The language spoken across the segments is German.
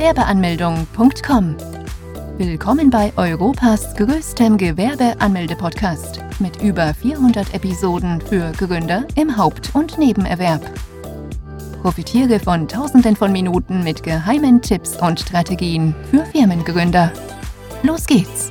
Gewerbeanmeldung.com. Willkommen bei Europas größtem Gewerbeanmelde-Podcast mit über 400 Episoden für Gründer im Haupt- und Nebenerwerb. Profitiere von Tausenden von Minuten mit geheimen Tipps und Strategien für Firmengründer. Los geht's!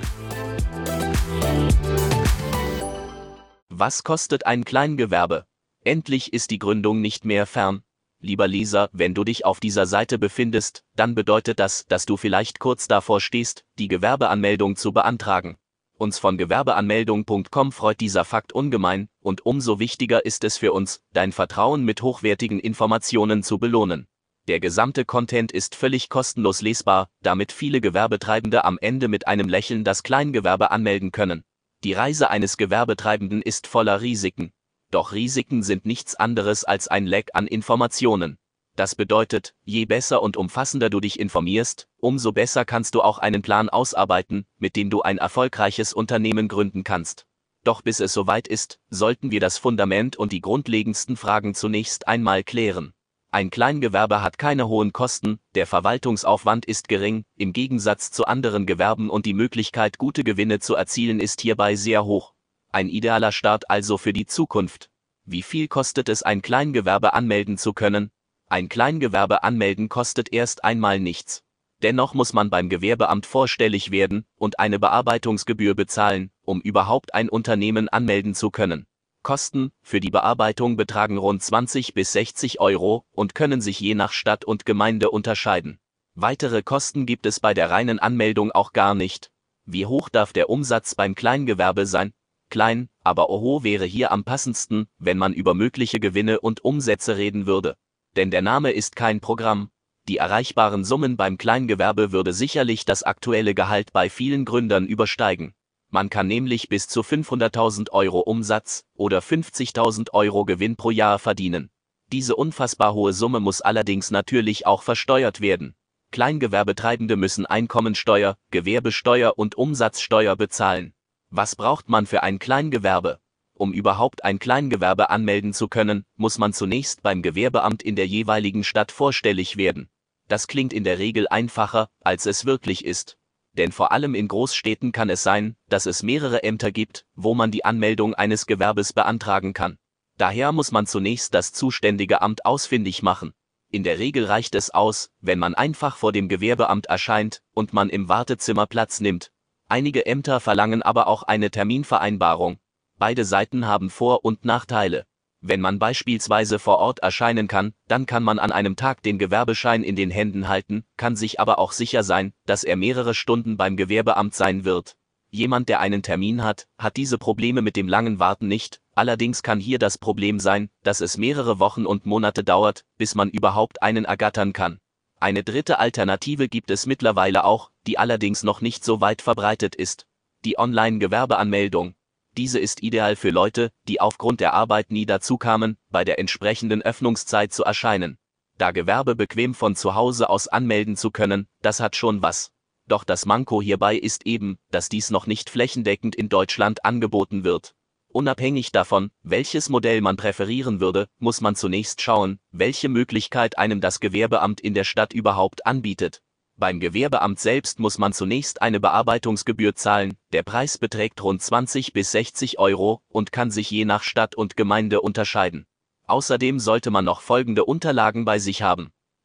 Was kostet ein Kleingewerbe? Endlich ist die Gründung nicht mehr fern. Lieber Leser, wenn du dich auf dieser Seite befindest, dann bedeutet das, dass du vielleicht kurz davor stehst, die Gewerbeanmeldung zu beantragen. Uns von Gewerbeanmeldung.com freut dieser Fakt ungemein, und umso wichtiger ist es für uns, dein Vertrauen mit hochwertigen Informationen zu belohnen. Der gesamte Content ist völlig kostenlos lesbar, damit viele Gewerbetreibende am Ende mit einem Lächeln das Kleingewerbe anmelden können. Die Reise eines Gewerbetreibenden ist voller Risiken. Doch Risiken sind nichts anderes als ein Leck an Informationen. Das bedeutet, je besser und umfassender du dich informierst, umso besser kannst du auch einen Plan ausarbeiten, mit dem du ein erfolgreiches Unternehmen gründen kannst. Doch bis es soweit ist, sollten wir das Fundament und die grundlegendsten Fragen zunächst einmal klären. Ein Kleingewerbe hat keine hohen Kosten, der Verwaltungsaufwand ist gering, im Gegensatz zu anderen Gewerben und die Möglichkeit, gute Gewinne zu erzielen, ist hierbei sehr hoch. Ein idealer Start also für die Zukunft. Wie viel kostet es, ein Kleingewerbe anmelden zu können? Ein Kleingewerbe anmelden kostet erst einmal nichts. Dennoch muss man beim Gewerbeamt vorstellig werden und eine Bearbeitungsgebühr bezahlen, um überhaupt ein Unternehmen anmelden zu können. Kosten für die Bearbeitung betragen rund 20 bis 60 Euro und können sich je nach Stadt und Gemeinde unterscheiden. Weitere Kosten gibt es bei der reinen Anmeldung auch gar nicht. Wie hoch darf der Umsatz beim Kleingewerbe sein? Klein, aber oho wäre hier am passendsten, wenn man über mögliche Gewinne und Umsätze reden würde. Denn der Name ist kein Programm. Die erreichbaren Summen beim Kleingewerbe würde sicherlich das aktuelle Gehalt bei vielen Gründern übersteigen. Man kann nämlich bis zu 500.000 Euro Umsatz oder 50.000 Euro Gewinn pro Jahr verdienen. Diese unfassbar hohe Summe muss allerdings natürlich auch versteuert werden. Kleingewerbetreibende müssen Einkommensteuer, Gewerbesteuer und Umsatzsteuer bezahlen. Was braucht man für ein Kleingewerbe? Um überhaupt ein Kleingewerbe anmelden zu können, muss man zunächst beim Gewerbeamt in der jeweiligen Stadt vorstellig werden. Das klingt in der Regel einfacher, als es wirklich ist. Denn vor allem in Großstädten kann es sein, dass es mehrere Ämter gibt, wo man die Anmeldung eines Gewerbes beantragen kann. Daher muss man zunächst das zuständige Amt ausfindig machen. In der Regel reicht es aus, wenn man einfach vor dem Gewerbeamt erscheint und man im Wartezimmer Platz nimmt, Einige Ämter verlangen aber auch eine Terminvereinbarung. Beide Seiten haben Vor- und Nachteile. Wenn man beispielsweise vor Ort erscheinen kann, dann kann man an einem Tag den Gewerbeschein in den Händen halten, kann sich aber auch sicher sein, dass er mehrere Stunden beim Gewerbeamt sein wird. Jemand, der einen Termin hat, hat diese Probleme mit dem langen Warten nicht, allerdings kann hier das Problem sein, dass es mehrere Wochen und Monate dauert, bis man überhaupt einen ergattern kann. Eine dritte Alternative gibt es mittlerweile auch, die allerdings noch nicht so weit verbreitet ist. Die Online-Gewerbeanmeldung. Diese ist ideal für Leute, die aufgrund der Arbeit nie dazu kamen, bei der entsprechenden Öffnungszeit zu erscheinen. Da Gewerbe bequem von zu Hause aus anmelden zu können, das hat schon was. Doch das Manko hierbei ist eben, dass dies noch nicht flächendeckend in Deutschland angeboten wird. Unabhängig davon, welches Modell man präferieren würde, muss man zunächst schauen, welche Möglichkeit einem das Gewerbeamt in der Stadt überhaupt anbietet. Beim Gewerbeamt selbst muss man zunächst eine Bearbeitungsgebühr zahlen, der Preis beträgt rund 20 bis 60 Euro und kann sich je nach Stadt und Gemeinde unterscheiden. Außerdem sollte man noch folgende Unterlagen bei sich haben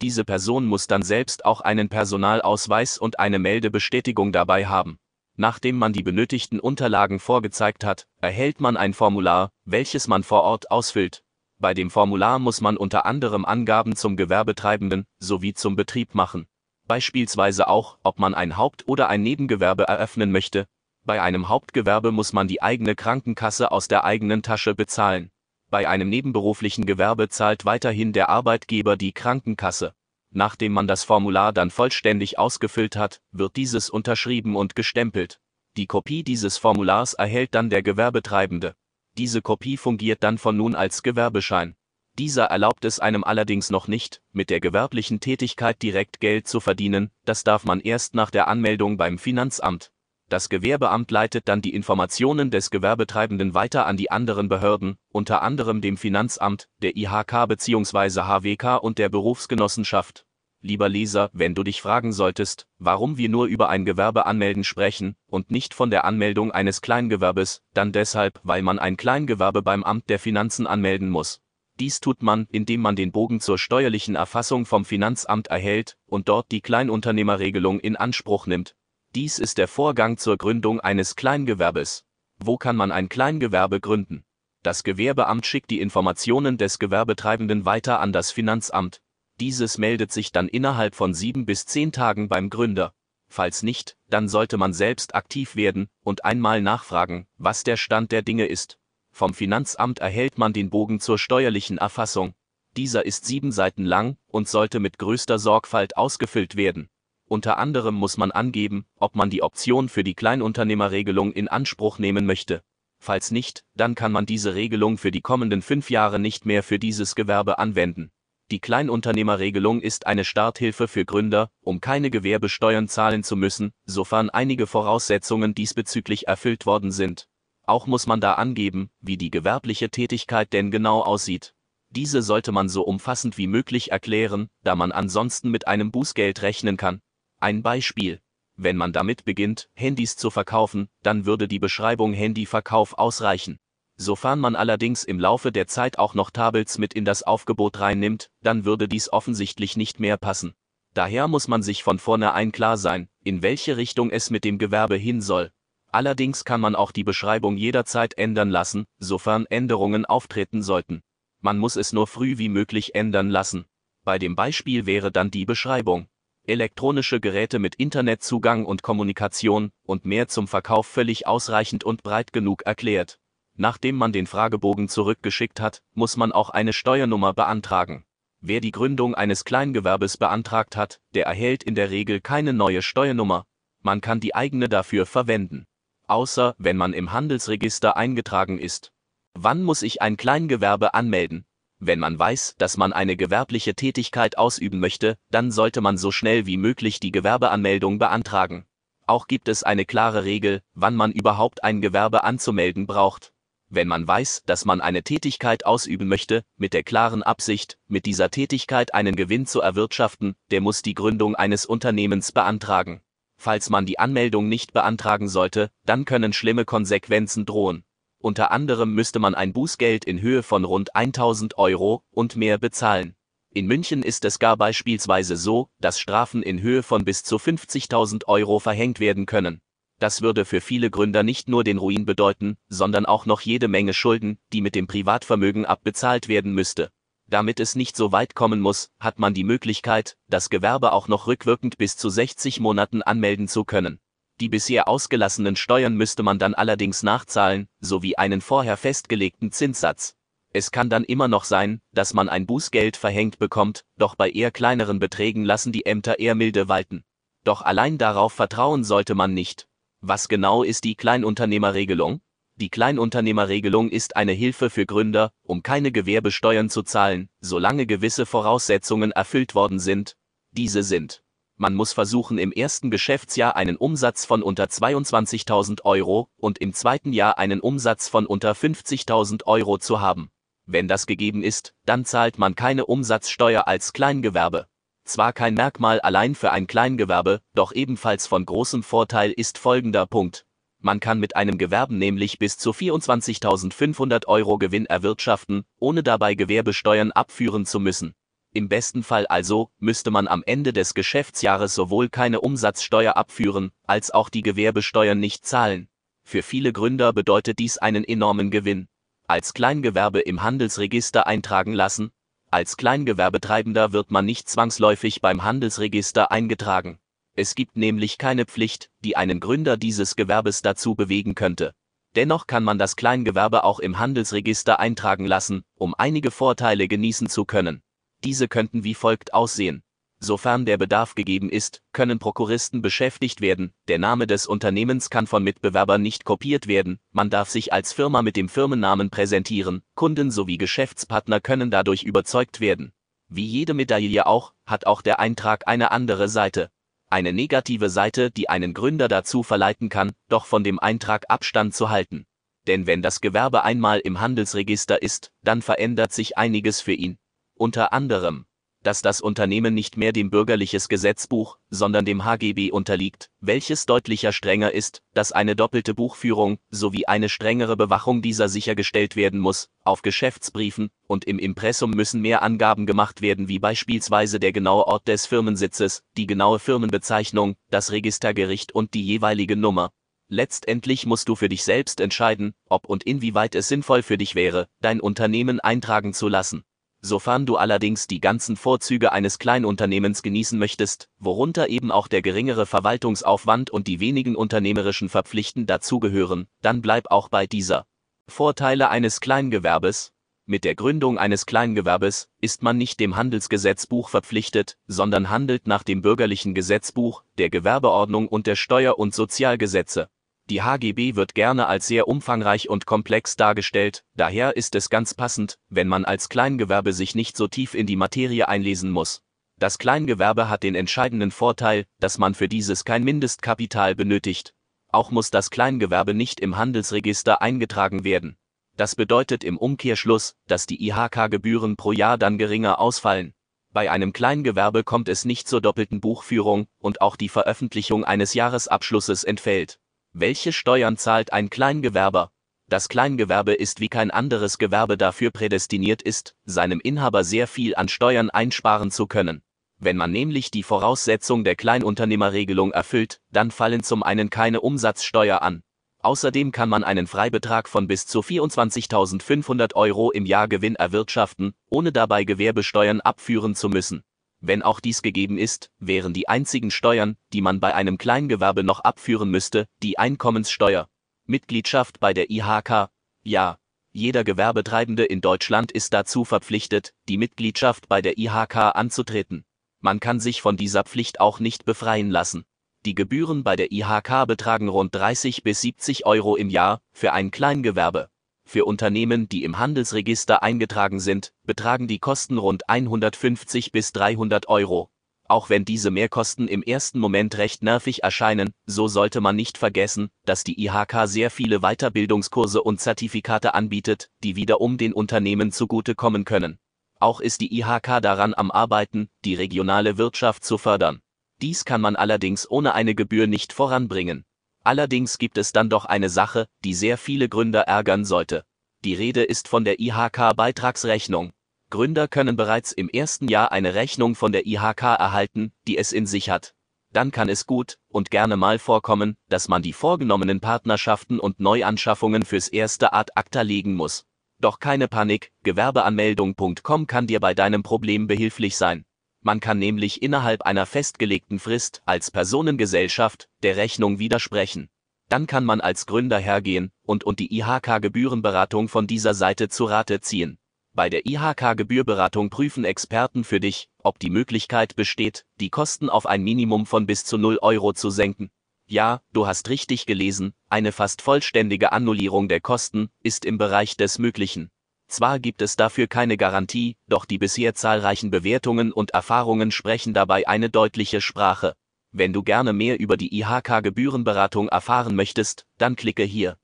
diese Person muss dann selbst auch einen Personalausweis und eine Meldebestätigung dabei haben. Nachdem man die benötigten Unterlagen vorgezeigt hat, erhält man ein Formular, welches man vor Ort ausfüllt. Bei dem Formular muss man unter anderem Angaben zum Gewerbetreibenden sowie zum Betrieb machen. Beispielsweise auch, ob man ein Haupt- oder ein Nebengewerbe eröffnen möchte. Bei einem Hauptgewerbe muss man die eigene Krankenkasse aus der eigenen Tasche bezahlen. Bei einem nebenberuflichen Gewerbe zahlt weiterhin der Arbeitgeber die Krankenkasse. Nachdem man das Formular dann vollständig ausgefüllt hat, wird dieses unterschrieben und gestempelt. Die Kopie dieses Formulars erhält dann der Gewerbetreibende. Diese Kopie fungiert dann von nun als Gewerbeschein. Dieser erlaubt es einem allerdings noch nicht, mit der gewerblichen Tätigkeit direkt Geld zu verdienen, das darf man erst nach der Anmeldung beim Finanzamt. Das Gewerbeamt leitet dann die Informationen des Gewerbetreibenden weiter an die anderen Behörden, unter anderem dem Finanzamt, der IHK bzw. HWK und der Berufsgenossenschaft. Lieber Leser, wenn du dich fragen solltest, warum wir nur über ein Gewerbeanmelden sprechen und nicht von der Anmeldung eines Kleingewerbes, dann deshalb, weil man ein Kleingewerbe beim Amt der Finanzen anmelden muss. Dies tut man, indem man den Bogen zur steuerlichen Erfassung vom Finanzamt erhält und dort die Kleinunternehmerregelung in Anspruch nimmt. Dies ist der Vorgang zur Gründung eines Kleingewerbes. Wo kann man ein Kleingewerbe gründen? Das Gewerbeamt schickt die Informationen des Gewerbetreibenden weiter an das Finanzamt. Dieses meldet sich dann innerhalb von sieben bis zehn Tagen beim Gründer. Falls nicht, dann sollte man selbst aktiv werden und einmal nachfragen, was der Stand der Dinge ist. Vom Finanzamt erhält man den Bogen zur steuerlichen Erfassung. Dieser ist sieben Seiten lang und sollte mit größter Sorgfalt ausgefüllt werden. Unter anderem muss man angeben, ob man die Option für die Kleinunternehmerregelung in Anspruch nehmen möchte. Falls nicht, dann kann man diese Regelung für die kommenden fünf Jahre nicht mehr für dieses Gewerbe anwenden. Die Kleinunternehmerregelung ist eine Starthilfe für Gründer, um keine Gewerbesteuern zahlen zu müssen, sofern einige Voraussetzungen diesbezüglich erfüllt worden sind. Auch muss man da angeben, wie die gewerbliche Tätigkeit denn genau aussieht. Diese sollte man so umfassend wie möglich erklären, da man ansonsten mit einem Bußgeld rechnen kann. Ein Beispiel. Wenn man damit beginnt, Handys zu verkaufen, dann würde die Beschreibung Handyverkauf ausreichen. Sofern man allerdings im Laufe der Zeit auch noch Tablets mit in das Aufgebot reinnimmt, dann würde dies offensichtlich nicht mehr passen. Daher muss man sich von vornherein klar sein, in welche Richtung es mit dem Gewerbe hin soll. Allerdings kann man auch die Beschreibung jederzeit ändern lassen, sofern Änderungen auftreten sollten. Man muss es nur früh wie möglich ändern lassen. Bei dem Beispiel wäre dann die Beschreibung. Elektronische Geräte mit Internetzugang und Kommunikation und mehr zum Verkauf völlig ausreichend und breit genug erklärt. Nachdem man den Fragebogen zurückgeschickt hat, muss man auch eine Steuernummer beantragen. Wer die Gründung eines Kleingewerbes beantragt hat, der erhält in der Regel keine neue Steuernummer. Man kann die eigene dafür verwenden außer wenn man im Handelsregister eingetragen ist. Wann muss ich ein Kleingewerbe anmelden? Wenn man weiß, dass man eine gewerbliche Tätigkeit ausüben möchte, dann sollte man so schnell wie möglich die Gewerbeanmeldung beantragen. Auch gibt es eine klare Regel, wann man überhaupt ein Gewerbe anzumelden braucht. Wenn man weiß, dass man eine Tätigkeit ausüben möchte, mit der klaren Absicht, mit dieser Tätigkeit einen Gewinn zu erwirtschaften, der muss die Gründung eines Unternehmens beantragen. Falls man die Anmeldung nicht beantragen sollte, dann können schlimme Konsequenzen drohen. Unter anderem müsste man ein Bußgeld in Höhe von rund 1000 Euro und mehr bezahlen. In München ist es gar beispielsweise so, dass Strafen in Höhe von bis zu 50.000 Euro verhängt werden können. Das würde für viele Gründer nicht nur den Ruin bedeuten, sondern auch noch jede Menge Schulden, die mit dem Privatvermögen abbezahlt werden müsste. Damit es nicht so weit kommen muss, hat man die Möglichkeit, das Gewerbe auch noch rückwirkend bis zu 60 Monaten anmelden zu können. Die bisher ausgelassenen Steuern müsste man dann allerdings nachzahlen, sowie einen vorher festgelegten Zinssatz. Es kann dann immer noch sein, dass man ein Bußgeld verhängt bekommt, doch bei eher kleineren Beträgen lassen die Ämter eher milde walten. Doch allein darauf vertrauen sollte man nicht. Was genau ist die Kleinunternehmerregelung? Die Kleinunternehmerregelung ist eine Hilfe für Gründer, um keine Gewerbesteuern zu zahlen, solange gewisse Voraussetzungen erfüllt worden sind. Diese sind. Man muss versuchen, im ersten Geschäftsjahr einen Umsatz von unter 22.000 Euro und im zweiten Jahr einen Umsatz von unter 50.000 Euro zu haben. Wenn das gegeben ist, dann zahlt man keine Umsatzsteuer als Kleingewerbe. Zwar kein Merkmal allein für ein Kleingewerbe, doch ebenfalls von großem Vorteil ist folgender Punkt. Man kann mit einem Gewerben nämlich bis zu 24.500 Euro Gewinn erwirtschaften, ohne dabei Gewerbesteuern abführen zu müssen. Im besten Fall also müsste man am Ende des Geschäftsjahres sowohl keine Umsatzsteuer abführen, als auch die Gewerbesteuern nicht zahlen. Für viele Gründer bedeutet dies einen enormen Gewinn. Als Kleingewerbe im Handelsregister eintragen lassen. Als Kleingewerbetreibender wird man nicht zwangsläufig beim Handelsregister eingetragen. Es gibt nämlich keine Pflicht, die einen Gründer dieses Gewerbes dazu bewegen könnte. Dennoch kann man das Kleingewerbe auch im Handelsregister eintragen lassen, um einige Vorteile genießen zu können. Diese könnten wie folgt aussehen. Sofern der Bedarf gegeben ist, können Prokuristen beschäftigt werden, der Name des Unternehmens kann von Mitbewerbern nicht kopiert werden, man darf sich als Firma mit dem Firmennamen präsentieren, Kunden sowie Geschäftspartner können dadurch überzeugt werden. Wie jede Medaille auch, hat auch der Eintrag eine andere Seite. Eine negative Seite, die einen Gründer dazu verleiten kann, doch von dem Eintrag Abstand zu halten. Denn wenn das Gewerbe einmal im Handelsregister ist, dann verändert sich einiges für ihn. Unter anderem dass das Unternehmen nicht mehr dem bürgerliches Gesetzbuch, sondern dem HGB unterliegt, welches deutlicher strenger ist, dass eine doppelte Buchführung sowie eine strengere Bewachung dieser sichergestellt werden muss, auf Geschäftsbriefen und im Impressum müssen mehr Angaben gemacht werden wie beispielsweise der genaue Ort des Firmensitzes, die genaue Firmenbezeichnung, das Registergericht und die jeweilige Nummer. Letztendlich musst du für dich selbst entscheiden, ob und inwieweit es sinnvoll für dich wäre, dein Unternehmen eintragen zu lassen. Sofern du allerdings die ganzen Vorzüge eines Kleinunternehmens genießen möchtest, worunter eben auch der geringere Verwaltungsaufwand und die wenigen unternehmerischen Verpflichten dazugehören, dann bleib auch bei dieser. Vorteile eines Kleingewerbes Mit der Gründung eines Kleingewerbes ist man nicht dem Handelsgesetzbuch verpflichtet, sondern handelt nach dem bürgerlichen Gesetzbuch, der Gewerbeordnung und der Steuer- und Sozialgesetze. Die HGB wird gerne als sehr umfangreich und komplex dargestellt, daher ist es ganz passend, wenn man als Kleingewerbe sich nicht so tief in die Materie einlesen muss. Das Kleingewerbe hat den entscheidenden Vorteil, dass man für dieses kein Mindestkapital benötigt. Auch muss das Kleingewerbe nicht im Handelsregister eingetragen werden. Das bedeutet im Umkehrschluss, dass die IHK-Gebühren pro Jahr dann geringer ausfallen. Bei einem Kleingewerbe kommt es nicht zur doppelten Buchführung und auch die Veröffentlichung eines Jahresabschlusses entfällt. Welche Steuern zahlt ein Kleingewerber? Das Kleingewerbe ist wie kein anderes Gewerbe dafür prädestiniert ist, seinem Inhaber sehr viel an Steuern einsparen zu können. Wenn man nämlich die Voraussetzung der Kleinunternehmerregelung erfüllt, dann fallen zum einen keine Umsatzsteuer an. Außerdem kann man einen Freibetrag von bis zu 24.500 Euro im Jahr Gewinn erwirtschaften, ohne dabei Gewerbesteuern abführen zu müssen. Wenn auch dies gegeben ist, wären die einzigen Steuern, die man bei einem Kleingewerbe noch abführen müsste, die Einkommenssteuer. Mitgliedschaft bei der IHK. Ja, jeder Gewerbetreibende in Deutschland ist dazu verpflichtet, die Mitgliedschaft bei der IHK anzutreten. Man kann sich von dieser Pflicht auch nicht befreien lassen. Die Gebühren bei der IHK betragen rund 30 bis 70 Euro im Jahr für ein Kleingewerbe. Für Unternehmen, die im Handelsregister eingetragen sind, betragen die Kosten rund 150 bis 300 Euro. Auch wenn diese Mehrkosten im ersten Moment recht nervig erscheinen, so sollte man nicht vergessen, dass die IHK sehr viele Weiterbildungskurse und Zertifikate anbietet, die wiederum den Unternehmen zugutekommen können. Auch ist die IHK daran am Arbeiten, die regionale Wirtschaft zu fördern. Dies kann man allerdings ohne eine Gebühr nicht voranbringen. Allerdings gibt es dann doch eine Sache, die sehr viele Gründer ärgern sollte. Die Rede ist von der IHK-Beitragsrechnung. Gründer können bereits im ersten Jahr eine Rechnung von der IHK erhalten, die es in sich hat. Dann kann es gut und gerne mal vorkommen, dass man die vorgenommenen Partnerschaften und Neuanschaffungen fürs erste Art acta legen muss. Doch keine Panik, Gewerbeanmeldung.com kann dir bei deinem Problem behilflich sein. Man kann nämlich innerhalb einer festgelegten Frist als Personengesellschaft der Rechnung widersprechen. Dann kann man als Gründer hergehen und und die IHK-Gebührenberatung von dieser Seite zu Rate ziehen. Bei der IHK-Gebührberatung prüfen Experten für dich, ob die Möglichkeit besteht, die Kosten auf ein Minimum von bis zu 0 Euro zu senken. Ja, du hast richtig gelesen, eine fast vollständige Annullierung der Kosten ist im Bereich des Möglichen. Zwar gibt es dafür keine Garantie, doch die bisher zahlreichen Bewertungen und Erfahrungen sprechen dabei eine deutliche Sprache. Wenn du gerne mehr über die IHK Gebührenberatung erfahren möchtest, dann klicke hier.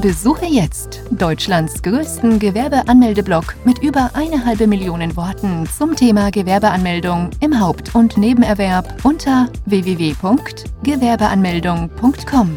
Besuche jetzt Deutschlands größten Gewerbeanmeldeblock mit über eine halbe Million Worten zum Thema Gewerbeanmeldung im Haupt- und Nebenerwerb unter www.gewerbeanmeldung.com.